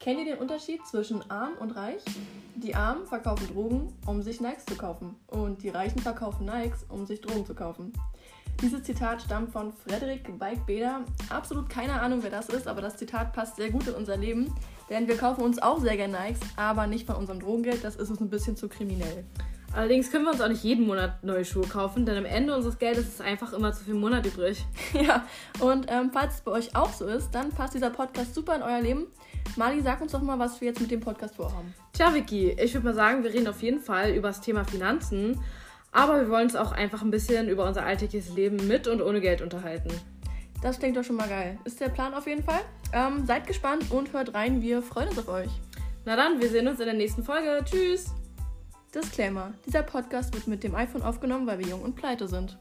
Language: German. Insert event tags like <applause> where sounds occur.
Kennt ihr den Unterschied zwischen arm und reich? Die Armen verkaufen Drogen, um sich Nikes zu kaufen. Und die Reichen verkaufen Nikes, um sich Drogen zu kaufen. Dieses Zitat stammt von Frederik Beik-Beder. Absolut keine Ahnung, wer das ist, aber das Zitat passt sehr gut in unser Leben. Denn wir kaufen uns auch sehr gerne Nikes, aber nicht von unserem Drogengeld. Das ist uns ein bisschen zu kriminell. Allerdings können wir uns auch nicht jeden Monat neue Schuhe kaufen, denn am Ende unseres Geldes ist einfach immer zu viel Monat übrig. <laughs> Ja, und ähm, falls es bei euch auch so ist, dann passt dieser Podcast super in euer Leben. Mali, sag uns doch mal, was wir jetzt mit dem Podcast vorhaben. Tja, Vicky, ich würde mal sagen, wir reden auf jeden Fall über das Thema Finanzen, aber wir wollen uns auch einfach ein bisschen über unser alltägliches Leben mit und ohne Geld unterhalten. Das klingt doch schon mal geil. Ist der Plan auf jeden Fall. Ähm, seid gespannt und hört rein. Wir freuen uns auf euch. Na dann, wir sehen uns in der nächsten Folge. Tschüss! Disclaimer: Dieser Podcast wird mit dem iPhone aufgenommen, weil wir jung und pleite sind.